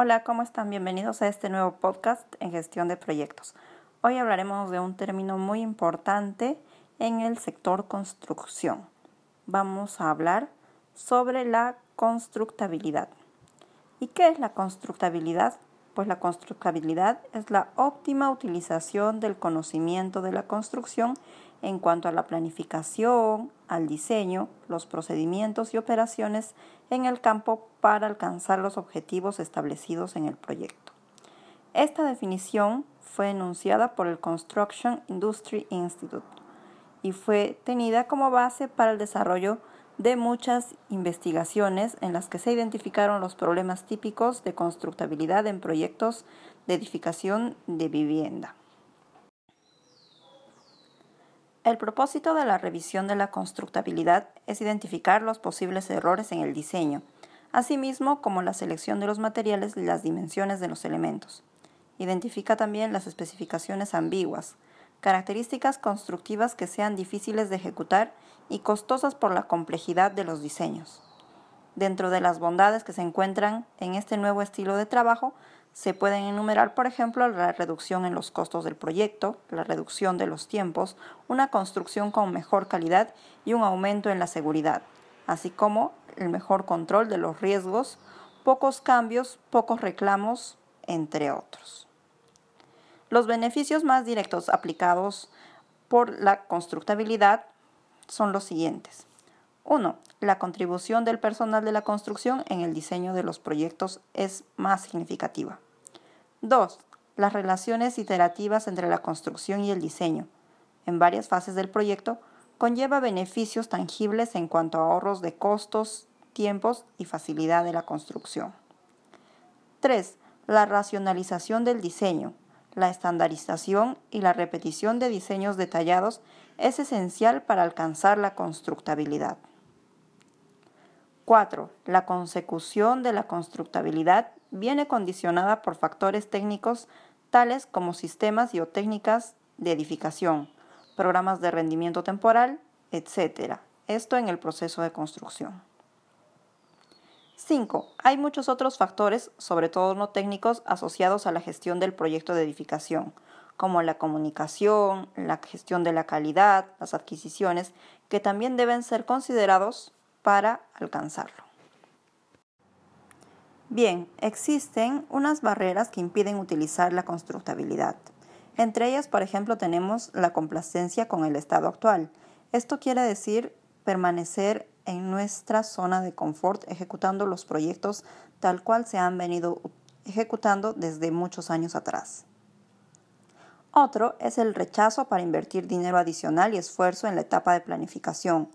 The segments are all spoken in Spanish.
Hola, ¿cómo están? Bienvenidos a este nuevo podcast en gestión de proyectos. Hoy hablaremos de un término muy importante en el sector construcción. Vamos a hablar sobre la constructabilidad. ¿Y qué es la constructabilidad? Pues la constructabilidad es la óptima utilización del conocimiento de la construcción en cuanto a la planificación, al diseño, los procedimientos y operaciones en el campo para alcanzar los objetivos establecidos en el proyecto. Esta definición fue enunciada por el Construction Industry Institute y fue tenida como base para el desarrollo de muchas investigaciones en las que se identificaron los problemas típicos de constructabilidad en proyectos de edificación de vivienda. El propósito de la revisión de la constructabilidad es identificar los posibles errores en el diseño, asimismo como la selección de los materiales y las dimensiones de los elementos. Identifica también las especificaciones ambiguas, características constructivas que sean difíciles de ejecutar y costosas por la complejidad de los diseños. Dentro de las bondades que se encuentran en este nuevo estilo de trabajo se pueden enumerar, por ejemplo, la reducción en los costos del proyecto, la reducción de los tiempos, una construcción con mejor calidad y un aumento en la seguridad, así como el mejor control de los riesgos, pocos cambios, pocos reclamos, entre otros. Los beneficios más directos aplicados por la constructabilidad son los siguientes. 1. La contribución del personal de la construcción en el diseño de los proyectos es más significativa. 2. Las relaciones iterativas entre la construcción y el diseño, en varias fases del proyecto, conlleva beneficios tangibles en cuanto a ahorros de costos, tiempos y facilidad de la construcción. 3. La racionalización del diseño, la estandarización y la repetición de diseños detallados es esencial para alcanzar la constructabilidad. 4. La consecución de la constructabilidad viene condicionada por factores técnicos tales como sistemas y o técnicas de edificación, programas de rendimiento temporal, etc. Esto en el proceso de construcción. 5. Hay muchos otros factores, sobre todo no técnicos, asociados a la gestión del proyecto de edificación, como la comunicación, la gestión de la calidad, las adquisiciones, que también deben ser considerados para alcanzarlo. Bien, existen unas barreras que impiden utilizar la constructabilidad. Entre ellas, por ejemplo, tenemos la complacencia con el estado actual. Esto quiere decir permanecer en nuestra zona de confort ejecutando los proyectos tal cual se han venido ejecutando desde muchos años atrás. Otro es el rechazo para invertir dinero adicional y esfuerzo en la etapa de planificación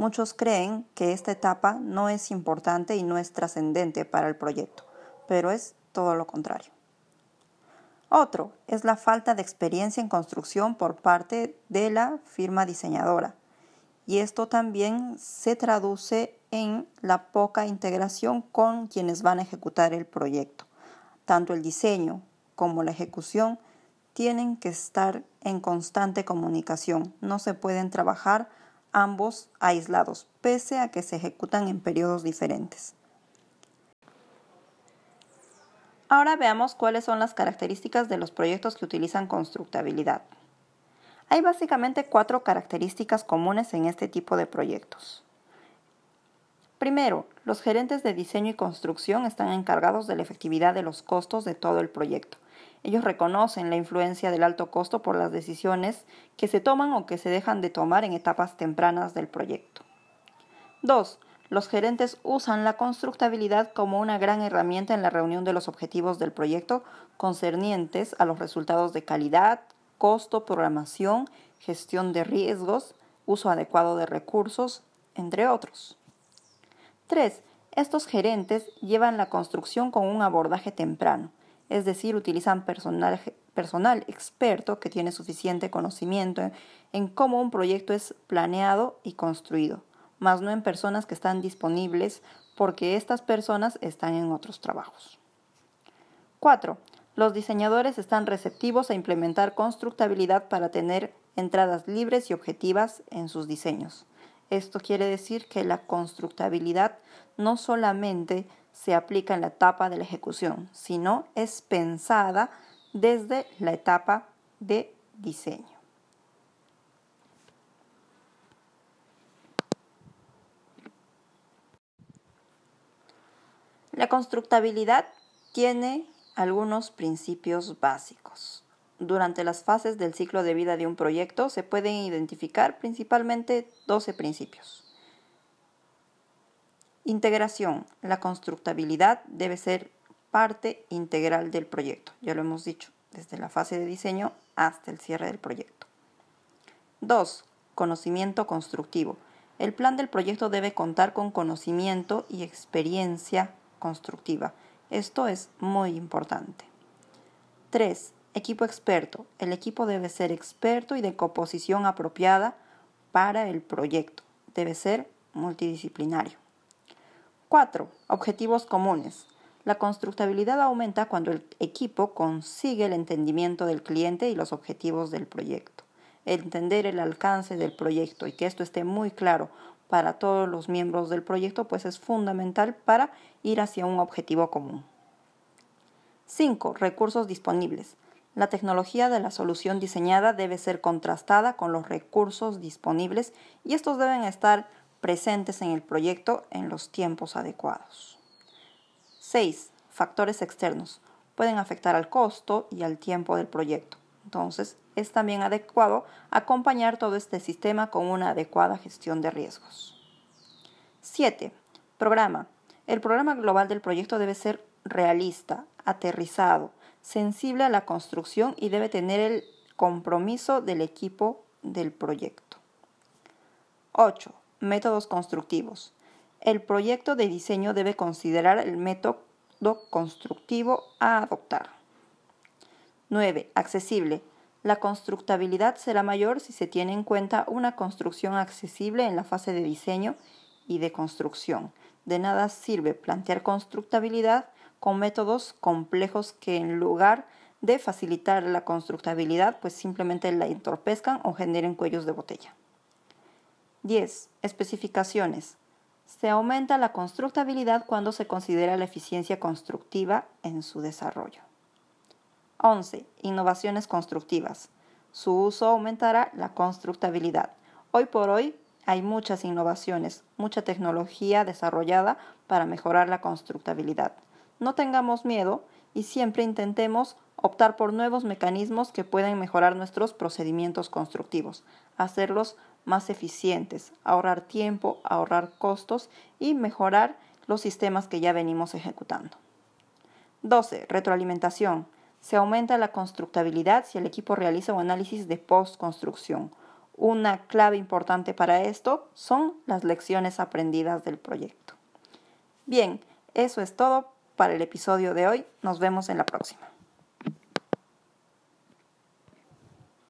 Muchos creen que esta etapa no es importante y no es trascendente para el proyecto, pero es todo lo contrario. Otro es la falta de experiencia en construcción por parte de la firma diseñadora. Y esto también se traduce en la poca integración con quienes van a ejecutar el proyecto. Tanto el diseño como la ejecución tienen que estar en constante comunicación. No se pueden trabajar ambos aislados, pese a que se ejecutan en periodos diferentes. Ahora veamos cuáles son las características de los proyectos que utilizan constructabilidad. Hay básicamente cuatro características comunes en este tipo de proyectos. Primero, los gerentes de diseño y construcción están encargados de la efectividad de los costos de todo el proyecto ellos reconocen la influencia del alto costo por las decisiones que se toman o que se dejan de tomar en etapas tempranas del proyecto. 2. Los gerentes usan la constructabilidad como una gran herramienta en la reunión de los objetivos del proyecto concernientes a los resultados de calidad, costo, programación, gestión de riesgos, uso adecuado de recursos, entre otros. 3. Estos gerentes llevan la construcción con un abordaje temprano, es decir, utilizan personal, personal experto que tiene suficiente conocimiento en, cómo un proyecto es planeado y construido, más no en personas que están disponibles porque estas personas están en otros trabajos. 4. Los diseñadores están receptivos a implementar constructabilidad para tener entradas libres y objetivas en sus diseños. Esto quiere decir que la constructabilidad no solamente se aplica en la etapa de la ejecución, sino es pensada desde la etapa de diseño. La constructabilidad tiene algunos principios básicos. Durante las fases del ciclo de vida de un proyecto se pueden identificar principalmente 12 principios. Integración. La constructabilidad debe ser parte integral del proyecto. Ya lo hemos dicho, desde la fase de diseño hasta el cierre del proyecto. 2. Conocimiento constructivo. El plan del proyecto debe contar con conocimiento y experiencia constructiva. Esto es muy importante. 3. Equipo experto. El equipo debe ser experto y de composición apropiada para el proyecto. Debe ser multidisciplinario. 4. Objetivos comunes. La constructabilidad aumenta cuando el equipo consigue el entendimiento del cliente y los objetivos del proyecto. Entender el alcance del proyecto y que esto esté muy claro para todos los miembros del proyecto, pues es fundamental para ir hacia un objetivo común. 5. Recursos disponibles. La tecnología de la solución diseñada debe ser contrastada con los recursos disponibles y estos deben estar presentes en el proyecto en los tiempos adecuados. 6. Factores externos. Pueden afectar al costo y al tiempo del proyecto. Entonces, es también adecuado acompañar todo este sistema con una adecuada gestión de riesgos. 7. Programa. El programa global del proyecto debe ser realista, aterrizado, sensible a la construcción y debe tener el compromiso del equipo del proyecto. 8. Métodos constructivos. El proyecto de diseño debe considerar el método constructivo a adoptar. 9. Accesible. La constructabilidad será mayor si se tiene en cuenta una construcción accesible en la fase de diseño y de construcción. De nada sirve plantear constructabilidad con métodos complejos que en lugar de facilitar la constructabilidad, pues simplemente la entorpezcan o generen cuellos de botella. 10. Especificaciones. Se aumenta la constructabilidad cuando se considera la eficiencia constructiva en su desarrollo. 11. Innovaciones constructivas. Su uso aumentará la constructabilidad. Hoy por hoy hay muchas innovaciones, mucha tecnología desarrollada para mejorar la constructabilidad. No tengamos miedo y siempre intentemos optar por nuevos mecanismos que pueden mejorar nuestros procedimientos constructivos, hacerlos más eficientes, ahorrar tiempo, ahorrar costos y mejorar los sistemas que ya venimos ejecutando. 12. Retroalimentación. Se aumenta la constructabilidad si el equipo realiza un análisis de post-construcción. Una clave importante para esto son las lecciones aprendidas del proyecto. Bien, eso es todo para el episodio de hoy. Nos vemos en la próxima.